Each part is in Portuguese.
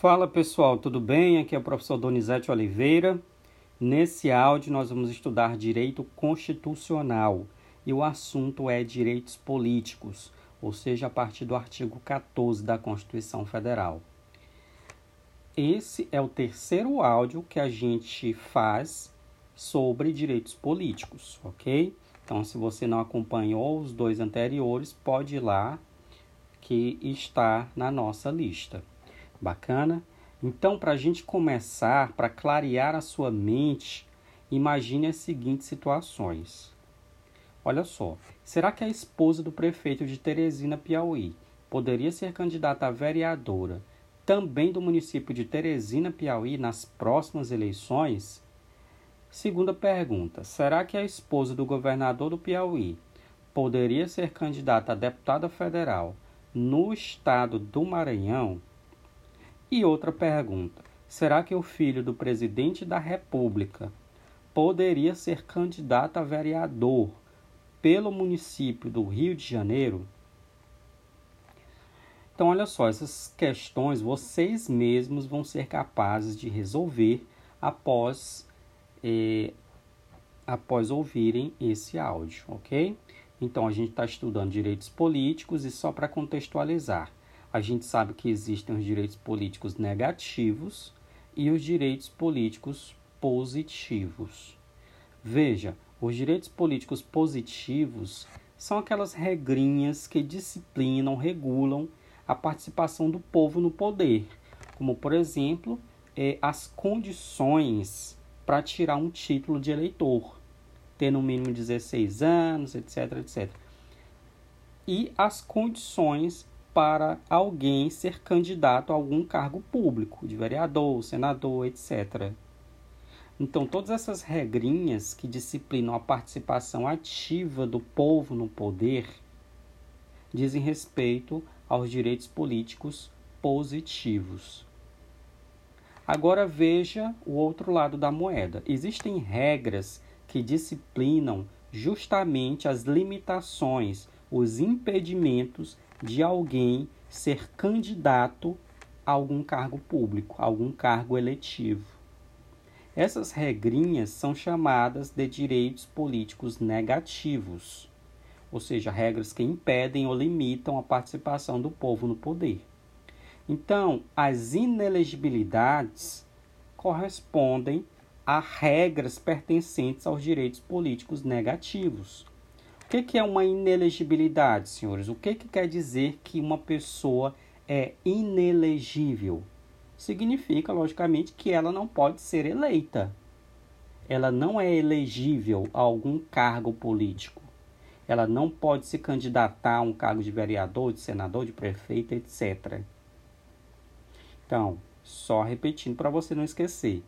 Fala pessoal, tudo bem? Aqui é o professor Donizete Oliveira. Nesse áudio nós vamos estudar direito constitucional e o assunto é direitos políticos, ou seja, a partir do artigo 14 da Constituição Federal. Esse é o terceiro áudio que a gente faz sobre direitos políticos, ok? Então, se você não acompanhou os dois anteriores, pode ir lá que está na nossa lista. Bacana? Então, para a gente começar, para clarear a sua mente, imagine as seguintes situações. Olha só, será que a esposa do prefeito de Teresina, Piauí, poderia ser candidata a vereadora também do município de Teresina, Piauí, nas próximas eleições? Segunda pergunta: será que a esposa do governador do Piauí poderia ser candidata a deputada federal no estado do Maranhão? E outra pergunta: será que o filho do presidente da República poderia ser candidato a vereador pelo município do Rio de Janeiro? Então, olha só, essas questões vocês mesmos vão ser capazes de resolver após, eh, após ouvirem esse áudio, ok? Então, a gente está estudando direitos políticos e só para contextualizar. A gente sabe que existem os direitos políticos negativos e os direitos políticos positivos. Veja, os direitos políticos positivos são aquelas regrinhas que disciplinam, regulam a participação do povo no poder, como, por exemplo, é, as condições para tirar um título de eleitor, ter no mínimo 16 anos, etc, etc. E as condições para alguém ser candidato a algum cargo público, de vereador, senador, etc. Então, todas essas regrinhas que disciplinam a participação ativa do povo no poder dizem respeito aos direitos políticos positivos. Agora veja o outro lado da moeda. Existem regras que disciplinam justamente as limitações, os impedimentos de alguém ser candidato a algum cargo público, a algum cargo eletivo. Essas regrinhas são chamadas de direitos políticos negativos, ou seja, regras que impedem ou limitam a participação do povo no poder. Então, as inelegibilidades correspondem a regras pertencentes aos direitos políticos negativos, que, que é uma inelegibilidade, senhores? O que, que quer dizer que uma pessoa é inelegível? Significa, logicamente, que ela não pode ser eleita. Ela não é elegível a algum cargo político. Ela não pode se candidatar a um cargo de vereador, de senador, de prefeito, etc. Então, só repetindo para você não esquecer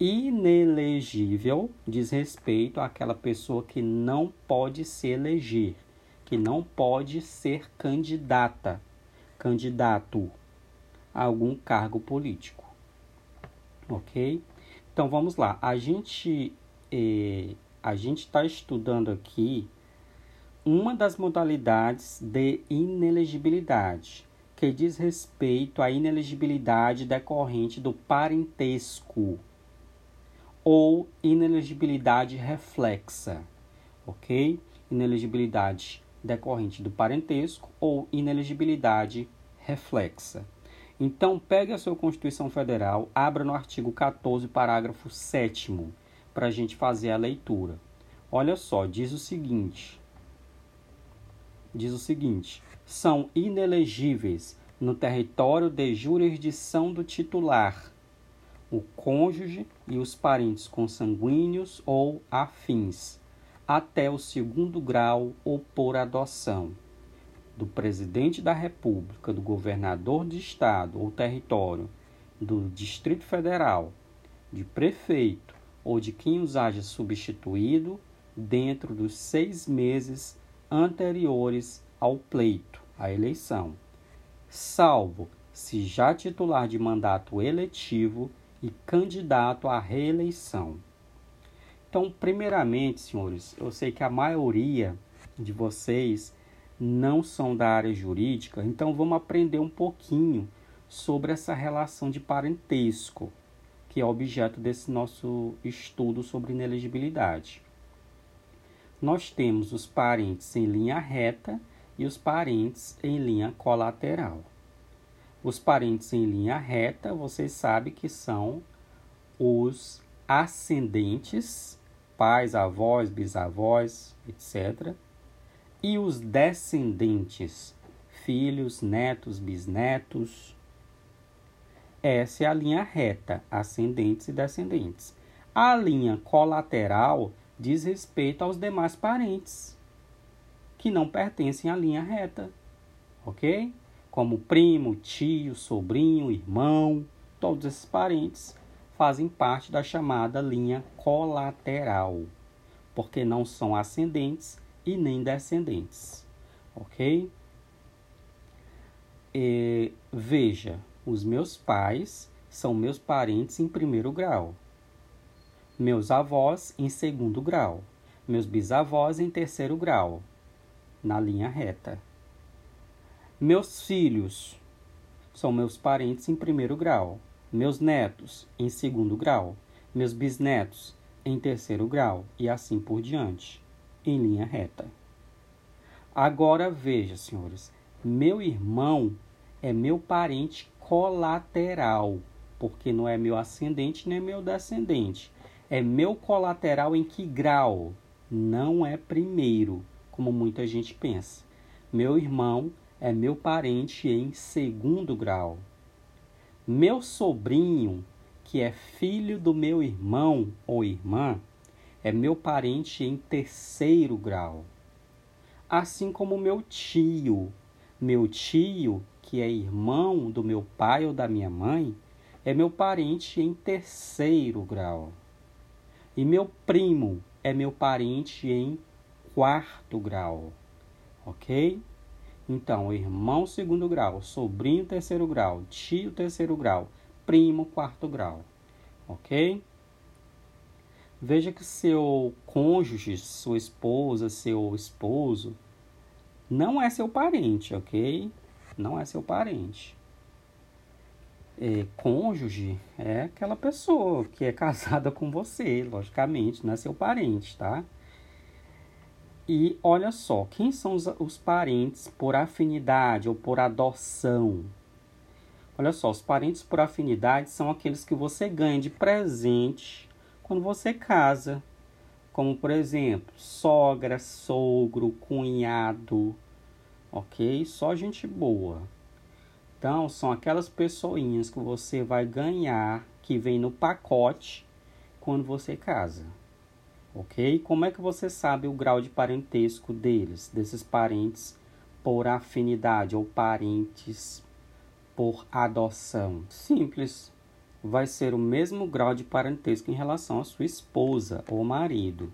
inelegível diz respeito àquela pessoa que não pode se eleger, que não pode ser candidata, candidato a algum cargo político. Ok? Então vamos lá. A gente eh, a gente está estudando aqui uma das modalidades de inelegibilidade, que diz respeito à inelegibilidade decorrente do parentesco ou inelegibilidade reflexa, ok? Inelegibilidade decorrente do parentesco ou inelegibilidade reflexa. Então, pegue a sua Constituição Federal, abra no artigo 14, parágrafo 7 para a gente fazer a leitura. Olha só, diz o seguinte: diz o seguinte: são inelegíveis no território de jurisdição do titular o cônjuge e os parentes consanguíneos ou afins, até o segundo grau ou por adoção, do presidente da República, do governador de estado ou território, do Distrito Federal, de prefeito ou de quem os haja substituído dentro dos seis meses anteriores ao pleito, à eleição, salvo se já titular de mandato eletivo e candidato à reeleição. Então, primeiramente, senhores, eu sei que a maioria de vocês não são da área jurídica, então vamos aprender um pouquinho sobre essa relação de parentesco, que é objeto desse nosso estudo sobre inelegibilidade. Nós temos os parentes em linha reta e os parentes em linha colateral. Os parentes em linha reta, vocês sabem que são os ascendentes, pais, avós, bisavós, etc. E os descendentes, filhos, netos, bisnetos. Essa é a linha reta, ascendentes e descendentes. A linha colateral diz respeito aos demais parentes que não pertencem à linha reta, ok? Como primo, tio, sobrinho, irmão, todos esses parentes fazem parte da chamada linha colateral, porque não são ascendentes e nem descendentes, ok? E, veja, os meus pais são meus parentes em primeiro grau, meus avós em segundo grau, meus bisavós em terceiro grau, na linha reta. Meus filhos são meus parentes em primeiro grau, meus netos em segundo grau, meus bisnetos em terceiro grau e assim por diante, em linha reta. Agora veja, senhores, meu irmão é meu parente colateral, porque não é meu ascendente nem meu descendente. É meu colateral em que grau? Não é primeiro, como muita gente pensa. Meu irmão é meu parente em segundo grau. Meu sobrinho, que é filho do meu irmão ou irmã, é meu parente em terceiro grau assim como meu tio. Meu tio, que é irmão do meu pai ou da minha mãe, é meu parente em terceiro grau. E meu primo é meu parente em quarto grau. Ok? Então, irmão segundo grau, sobrinho terceiro grau, tio terceiro grau, primo quarto grau. Ok? Veja que seu cônjuge, sua esposa, seu esposo, não é seu parente, ok? Não é seu parente. É, cônjuge é aquela pessoa que é casada com você, logicamente, não é seu parente, tá? E olha só, quem são os, os parentes por afinidade ou por adoção? Olha só, os parentes por afinidade são aqueles que você ganha de presente quando você casa, como por exemplo, sogra, sogro, cunhado, ok? Só gente boa. Então, são aquelas pessoinhas que você vai ganhar, que vem no pacote quando você casa, ok? Como é que você sabe o grau de parentesco deles, desses parentes por afinidade ou parentes por adoção? Simples vai ser o mesmo grau de parentesco em relação à sua esposa ou marido.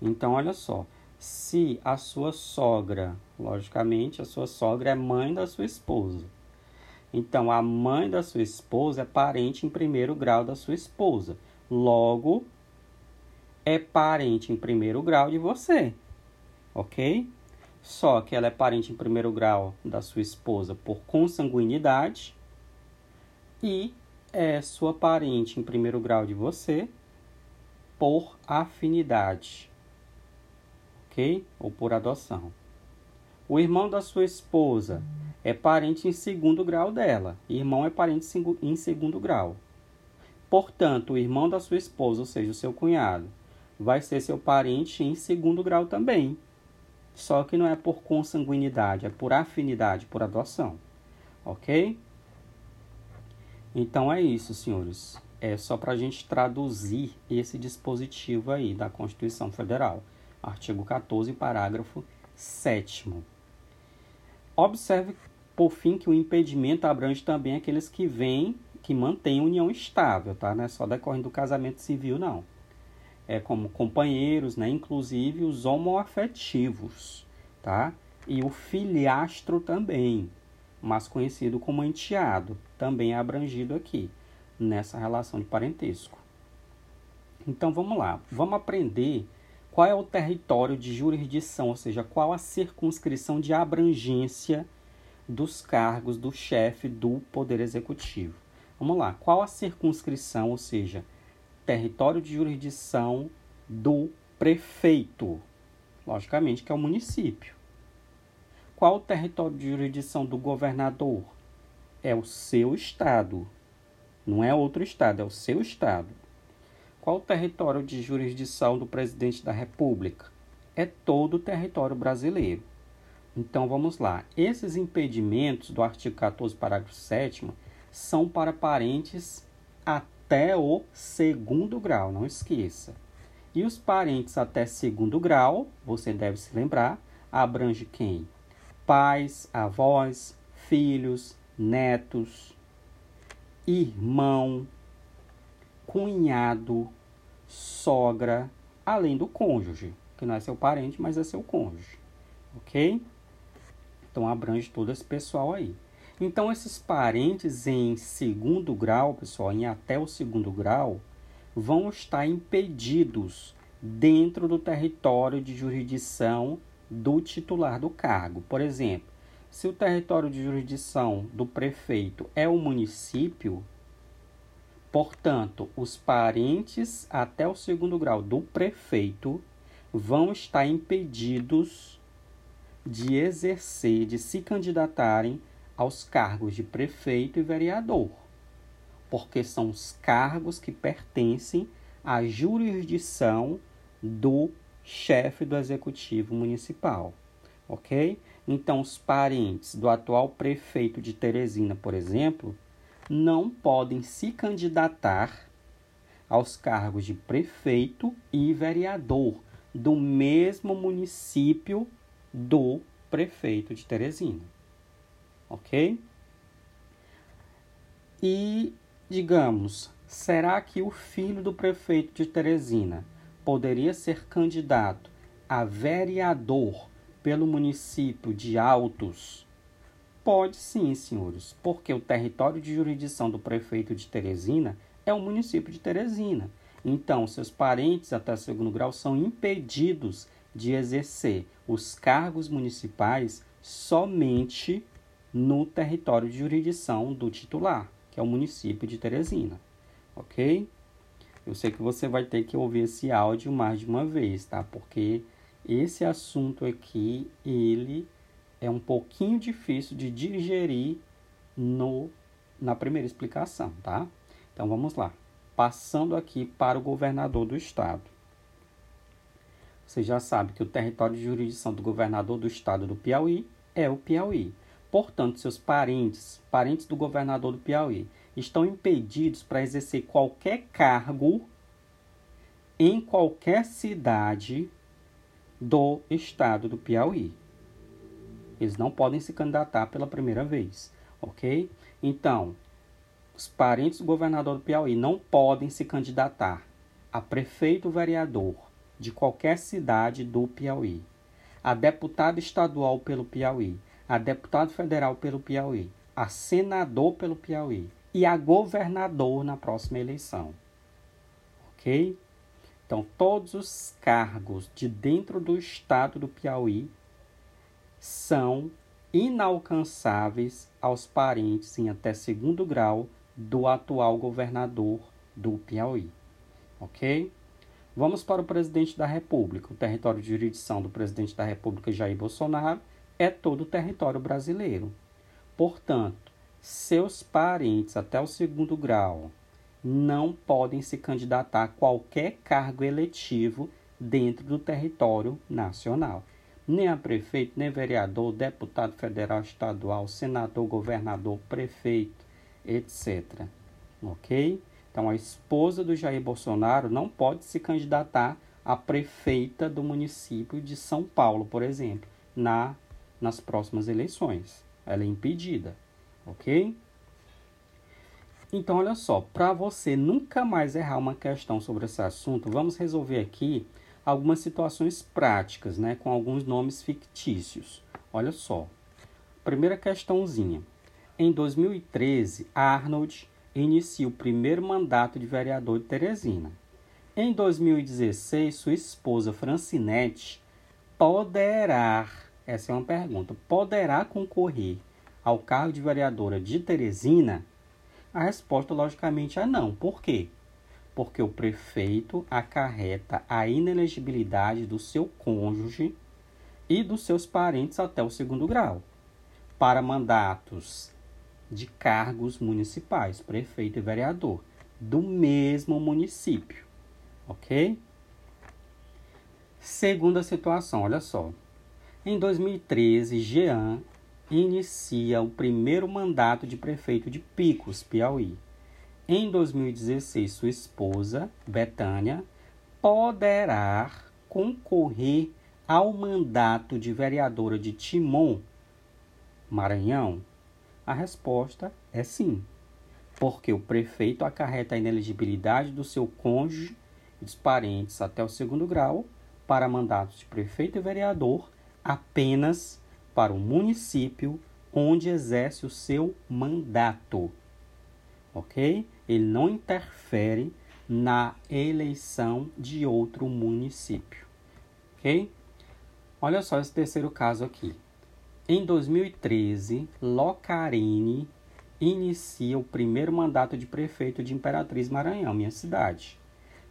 Então, olha só, se a sua sogra, logicamente, a sua sogra é mãe da sua esposa. Então, a mãe da sua esposa é parente em primeiro grau da sua esposa. Logo, é parente em primeiro grau de você. Ok? Só que ela é parente em primeiro grau da sua esposa por consanguinidade e é sua parente em primeiro grau de você por afinidade, ok? Ou por adoção. O irmão da sua esposa é parente em segundo grau dela. Irmão é parente em segundo grau. Portanto, o irmão da sua esposa, ou seja, o seu cunhado, vai ser seu parente em segundo grau também. Só que não é por consanguinidade, é por afinidade, por adoção. Ok? Então é isso, senhores. É só para a gente traduzir esse dispositivo aí da Constituição Federal. Artigo 14, parágrafo 7. Observe, por fim, que o impedimento abrange também aqueles que vêm, que mantêm união estável, tá? Não é só decorrendo do casamento civil, não. É como companheiros, né? Inclusive os homoafetivos, tá? E o filhastro também, mas conhecido como enteado, também é abrangido aqui, nessa relação de parentesco. Então vamos lá, vamos aprender qual é o território de jurisdição, ou seja, qual a circunscrição de abrangência dos cargos do chefe do Poder Executivo. Vamos lá, qual a circunscrição, ou seja, território de jurisdição do prefeito? Logicamente que é o município. Qual o território de jurisdição do governador? É o seu estado. Não é outro estado, é o seu estado. Qual o território de jurisdição do presidente da República? É todo o território brasileiro. Então vamos lá. Esses impedimentos do artigo 14, parágrafo 7 são para parentes até o segundo grau, não esqueça. E os parentes até segundo grau, você deve se lembrar, abrange quem? Pais, avós, filhos, netos, irmão, cunhado, sogra, além do cônjuge, que não é seu parente, mas é seu cônjuge. Ok? Então abrange todo esse pessoal aí. Então esses parentes em segundo grau, pessoal, em até o segundo grau, vão estar impedidos dentro do território de jurisdição do titular do cargo. Por exemplo, se o território de jurisdição do prefeito é o município, portanto, os parentes até o segundo grau do prefeito vão estar impedidos de exercer, de se candidatarem aos cargos de prefeito e vereador, porque são os cargos que pertencem à jurisdição do chefe do executivo municipal, ok? Então, os parentes do atual prefeito de Teresina, por exemplo, não podem se candidatar aos cargos de prefeito e vereador do mesmo município do prefeito de Teresina. Ok? E, digamos, será que o filho do prefeito de Teresina poderia ser candidato a vereador pelo município de Altos? Pode sim, senhores, porque o território de jurisdição do prefeito de Teresina é o município de Teresina. Então, seus parentes até segundo grau são impedidos de exercer os cargos municipais somente no território de jurisdição do titular, que é o município de Teresina, ok? Eu sei que você vai ter que ouvir esse áudio mais de uma vez, tá? Porque esse assunto aqui, ele é um pouquinho difícil de digerir no, na primeira explicação, tá? Então vamos lá. Passando aqui para o governador do estado. Você já sabe que o território de jurisdição do governador do estado do Piauí é o Piauí. Portanto, seus parentes, parentes do governador do Piauí, estão impedidos para exercer qualquer cargo em qualquer cidade do estado do Piauí. Eles não podem se candidatar pela primeira vez, ok? Então, os parentes do governador do Piauí não podem se candidatar a prefeito vereador de qualquer cidade do Piauí, a deputado estadual pelo Piauí, a deputado federal pelo Piauí, a senador pelo Piauí e a governador na próxima eleição. Ok? Então, todos os cargos de dentro do estado do Piauí são inalcançáveis aos parentes em até segundo grau do atual governador do Piauí. Ok? Vamos para o presidente da República. O território de jurisdição do presidente da República, Jair Bolsonaro, é todo o território brasileiro. Portanto, seus parentes até o segundo grau não podem se candidatar a qualquer cargo eletivo dentro do território nacional. Nem a prefeito, nem vereador, deputado federal, estadual, senador, governador, prefeito, etc. Ok? Então, a esposa do Jair Bolsonaro não pode se candidatar a prefeita do município de São Paulo, por exemplo, na, nas próximas eleições. Ela é impedida, ok? Então, olha só, para você nunca mais errar uma questão sobre esse assunto, vamos resolver aqui algumas situações práticas, né, com alguns nomes fictícios. Olha só. Primeira questãozinha. Em 2013, Arnold inicia o primeiro mandato de vereador de Teresina. Em 2016, sua esposa Francinete poderá, essa é uma pergunta, poderá concorrer ao cargo de vereadora de Teresina? A resposta, logicamente, é não. Por quê? Porque o prefeito acarreta a inelegibilidade do seu cônjuge e dos seus parentes até o segundo grau para mandatos de cargos municipais, prefeito e vereador, do mesmo município. Ok? Segunda situação, olha só. Em 2013, Jean inicia o primeiro mandato de prefeito de Picos, Piauí. Em 2016, sua esposa, Betânia, poderá concorrer ao mandato de vereadora de Timon, Maranhão? A resposta é sim, porque o prefeito acarreta a ineligibilidade do seu cônjuge e dos parentes até o segundo grau para mandatos de prefeito e vereador apenas para o município onde exerce o seu mandato. Ok? Ele não interfere na eleição de outro município. Ok? Olha só esse terceiro caso aqui. Em 2013, Locarine inicia o primeiro mandato de prefeito de Imperatriz Maranhão, minha cidade,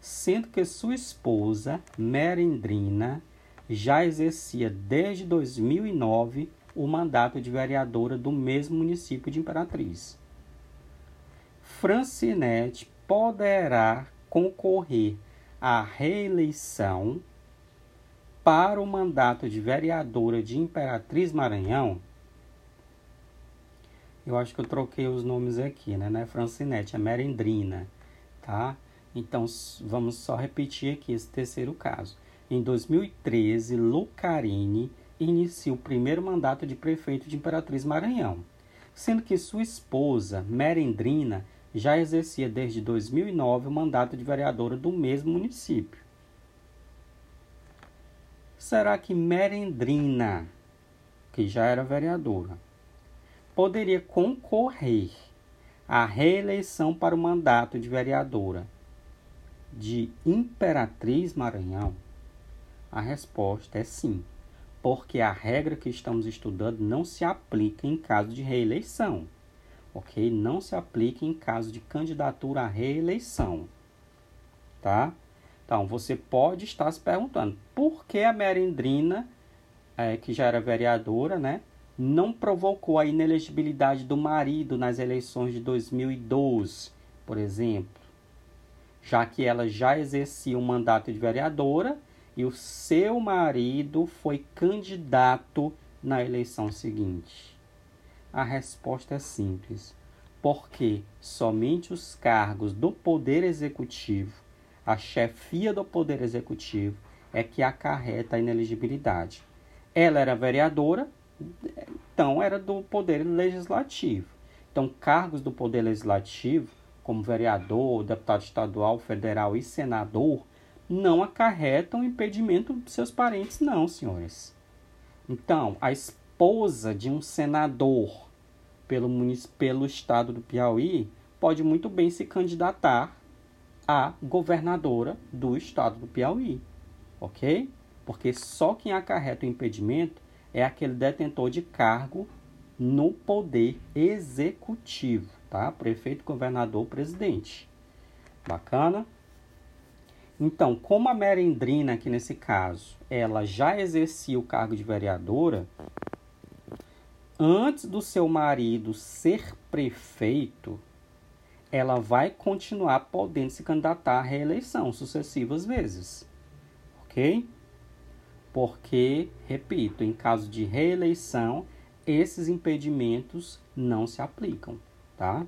sendo que sua esposa, Merendrina, já exercia desde 2009 o mandato de vereadora do mesmo município de Imperatriz. Francinete poderá concorrer à reeleição para o mandato de vereadora de Imperatriz Maranhão. Eu acho que eu troquei os nomes aqui, né? Não é Francinete, é Merendrina, tá? Então, vamos só repetir aqui esse terceiro caso. Em 2013, Lucarini inicia o primeiro mandato de prefeito de Imperatriz Maranhão, sendo que sua esposa, Merendrina, já exercia desde 2009 o mandato de vereadora do mesmo município. Será que Merendrina, que já era vereadora, poderia concorrer à reeleição para o mandato de vereadora de Imperatriz Maranhão? A resposta é sim, porque a regra que estamos estudando não se aplica em caso de reeleição, ok? Não se aplica em caso de candidatura à reeleição, tá? Então, você pode estar se perguntando por que a Merendrina, é, que já era vereadora, né, não provocou a inelegibilidade do marido nas eleições de 2012, por exemplo, já que ela já exercia um mandato de vereadora e o seu marido foi candidato na eleição seguinte? A resposta é simples. Porque somente os cargos do Poder Executivo, a chefia do Poder Executivo, é que acarreta a ineligibilidade. Ela era vereadora, então era do Poder Legislativo. Então, cargos do Poder Legislativo, como vereador, deputado estadual, federal e senador, não acarretam impedimento de seus parentes, não, senhores. Então, a esposa de um senador pelo, pelo estado do Piauí pode muito bem se candidatar a governadora do estado do Piauí, ok? Porque só quem acarreta o impedimento é aquele detentor de cargo no poder executivo, tá? Prefeito, governador, presidente. Bacana? Então, como a Merendrina, aqui nesse caso, ela já exercia o cargo de vereadora, antes do seu marido ser prefeito, ela vai continuar podendo se candidatar à reeleição sucessivas vezes. Ok? Porque, repito, em caso de reeleição, esses impedimentos não se aplicam, tá?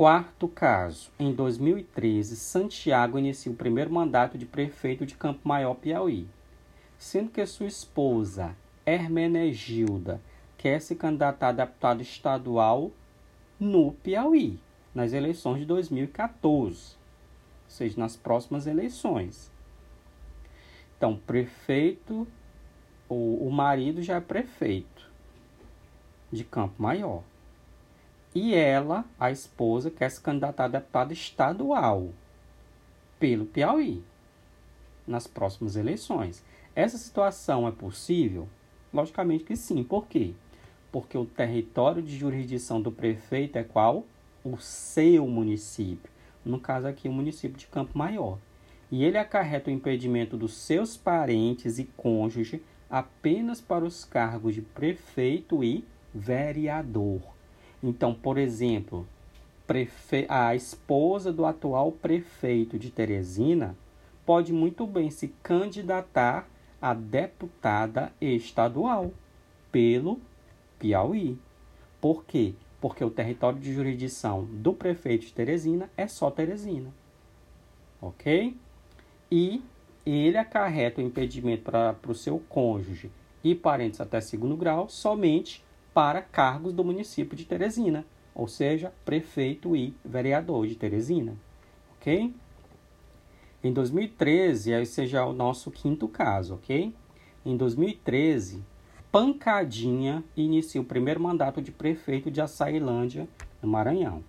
Quarto caso, em 2013, Santiago inicia o primeiro mandato de prefeito de Campo Maior, Piauí, sendo que sua esposa, Hermenegilda, quer se candidatar a deputado estadual no Piauí, nas eleições de 2014, ou seja, nas próximas eleições. Então, prefeito, o, o marido já é prefeito de Campo Maior. E ela, a esposa, quer se candidatar a deputada estadual pelo Piauí nas próximas eleições. Essa situação é possível? Logicamente que sim. Por quê? Porque o território de jurisdição do prefeito é qual? O seu município. No caso aqui, o município de Campo Maior. E ele acarreta o impedimento dos seus parentes e cônjuge apenas para os cargos de prefeito e vereador. Então, por exemplo, a esposa do atual prefeito de Teresina pode muito bem se candidatar a deputada estadual pelo Piauí. Por quê? Porque o território de jurisdição do prefeito de Teresina é só Teresina. Ok? E ele acarreta o impedimento para o seu cônjuge e parentes até segundo grau somente para cargos do município de Teresina ou seja, prefeito e vereador de Teresina. Ok? Em 2013, esse já é o nosso quinto caso, ok? Em 2013, Pancadinha inicia o primeiro mandato de prefeito de Açailândia, no Maranhão.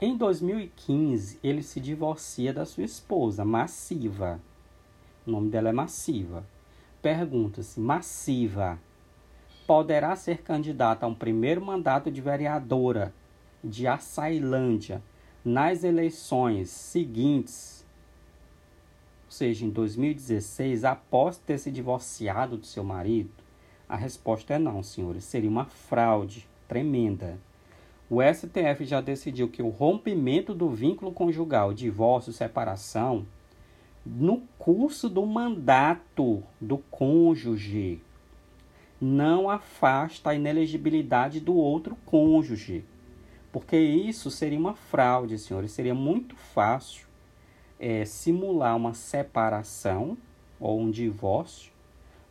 Em 2015, ele se divorcia da sua esposa, Massiva. O nome dela é Massiva. Pergunta-se: Massiva poderá ser candidata a um primeiro mandato de vereadora de Açailândia nas eleições seguintes, ou seja, em 2016, após ter se divorciado do seu marido? A resposta é não, senhores. Seria uma fraude tremenda. O STF já decidiu que o rompimento do vínculo conjugal, divórcio, separação, no curso do mandato do cônjuge, não afasta a inelegibilidade do outro cônjuge. Porque isso seria uma fraude, senhores. Seria muito fácil é, simular uma separação ou um divórcio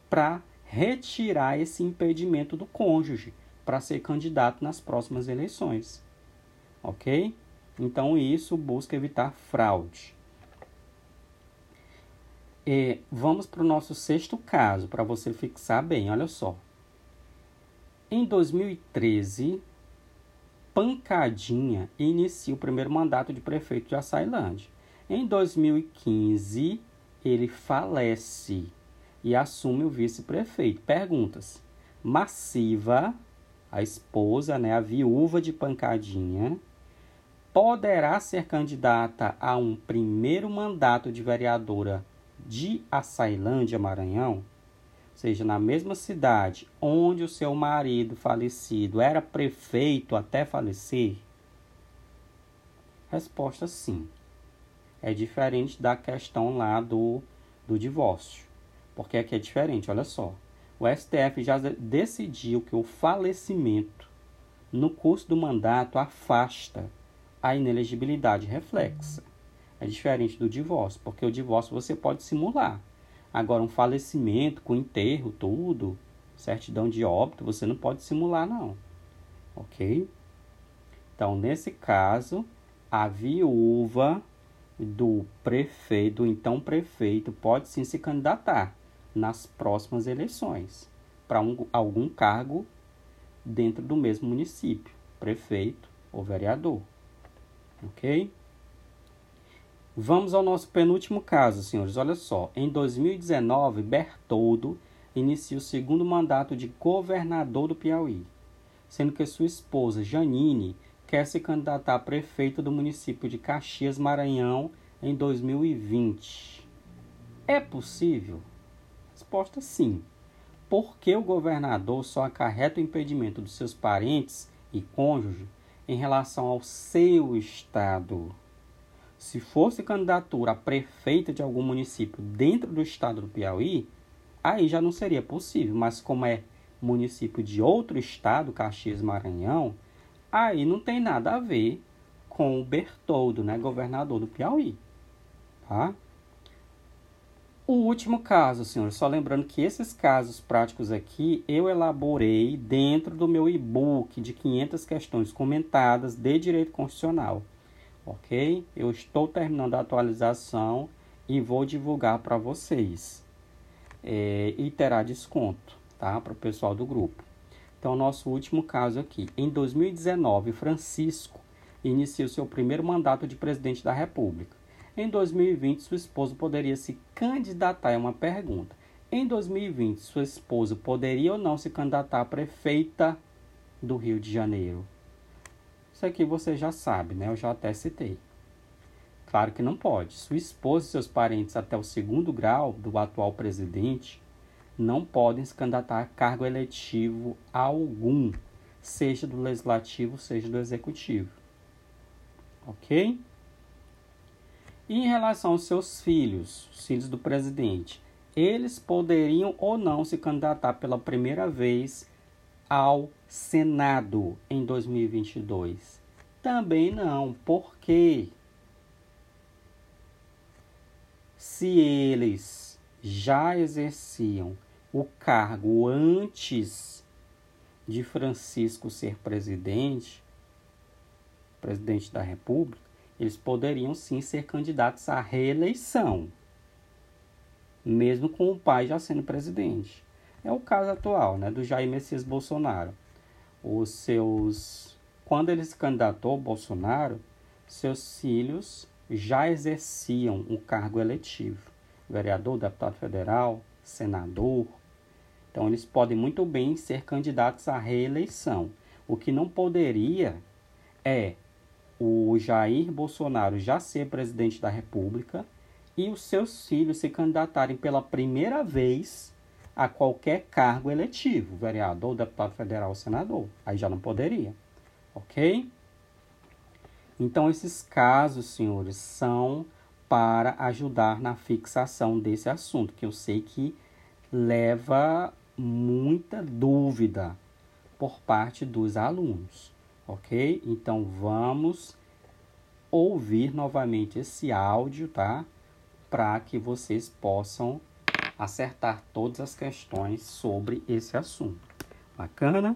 para retirar esse impedimento do cônjuge para ser candidato nas próximas eleições. Ok? Então, isso busca evitar fraude. E vamos para o nosso sexto caso, para você fixar bem. Olha só. Em 2013, Pancadinha inicia o primeiro mandato de prefeito de Açailândia. Em 2015, ele falece e assume o vice-prefeito. Perguntas: Massiva, a esposa, né, a viúva de Pancadinha, poderá ser candidata a um primeiro mandato de vereadora de Açailândia, Maranhão? seja, na mesma cidade onde o seu marido falecido era prefeito até falecer? Resposta sim. É diferente da questão lá do, do divórcio. Porque aqui é diferente, olha só. O STF já decidiu que o falecimento no curso do mandato afasta a inelegibilidade reflexa. É diferente do divórcio, porque o divórcio você pode simular. Agora, um falecimento com enterro, tudo, certidão de óbito, você não pode simular, não. Ok? Então, nesse caso, a viúva do prefeito, do então prefeito, pode sim se candidatar nas próximas eleições para um, algum cargo dentro do mesmo município, prefeito ou vereador. Ok? Vamos ao nosso penúltimo caso, senhores. Olha só. Em 2019, Bertoldo inicia o segundo mandato de governador do Piauí, sendo que sua esposa, Janine, quer se candidatar a prefeito do município de Caxias, Maranhão, em 2020. É possível? Resposta sim. Porque o governador só acarreta o impedimento dos seus parentes e cônjuge em relação ao seu estado se fosse candidatura a prefeita de algum município dentro do estado do Piauí, aí já não seria possível. Mas como é município de outro estado, Caxias Maranhão, aí não tem nada a ver com o Bertoldo, né, governador do Piauí. Tá? O último caso, senhores, só lembrando que esses casos práticos aqui eu elaborei dentro do meu e-book de 500 questões comentadas de direito constitucional ok? Eu estou terminando a atualização e vou divulgar para vocês. É, e terá desconto, tá? Para o pessoal do grupo. Então, nosso último caso aqui. Em 2019, Francisco inicia o seu primeiro mandato de presidente da República. Em 2020, sua esposa poderia se candidatar. É uma pergunta. Em 2020, sua esposa poderia ou não se candidatar a prefeita do Rio de Janeiro? Isso aqui você já sabe, né? Eu já até citei. Claro que não pode. Sua esposa e seus parentes até o segundo grau do atual presidente não podem se candidatar a cargo eletivo algum, seja do legislativo, seja do executivo. Ok? E em relação aos seus filhos, os filhos do presidente, eles poderiam ou não se candidatar pela primeira vez ao Senado em 2022? Também não. Por quê? Se eles já exerciam o cargo antes de Francisco ser presidente, presidente da República, eles poderiam sim ser candidatos à reeleição, mesmo com o pai já sendo presidente. É o caso atual, né, do Jair Messias Bolsonaro. Os seus quando ele se candidatou Bolsonaro, seus filhos já exerciam um cargo eletivo, vereador, deputado federal, senador, então, eles podem muito bem ser candidatos à reeleição. O que não poderia é o Jair Bolsonaro já ser presidente da República e os seus filhos se candidatarem pela primeira vez a qualquer cargo eletivo, vereador, deputado federal, senador. Aí já não poderia, ok? Então, esses casos, senhores, são para ajudar na fixação desse assunto, que eu sei que leva muita dúvida por parte dos alunos, ok? Então vamos ouvir novamente esse áudio, tá? Para que vocês possam acertar todas as questões sobre esse assunto. Bacana?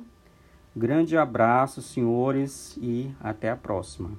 Grande abraço, senhores, e até a próxima.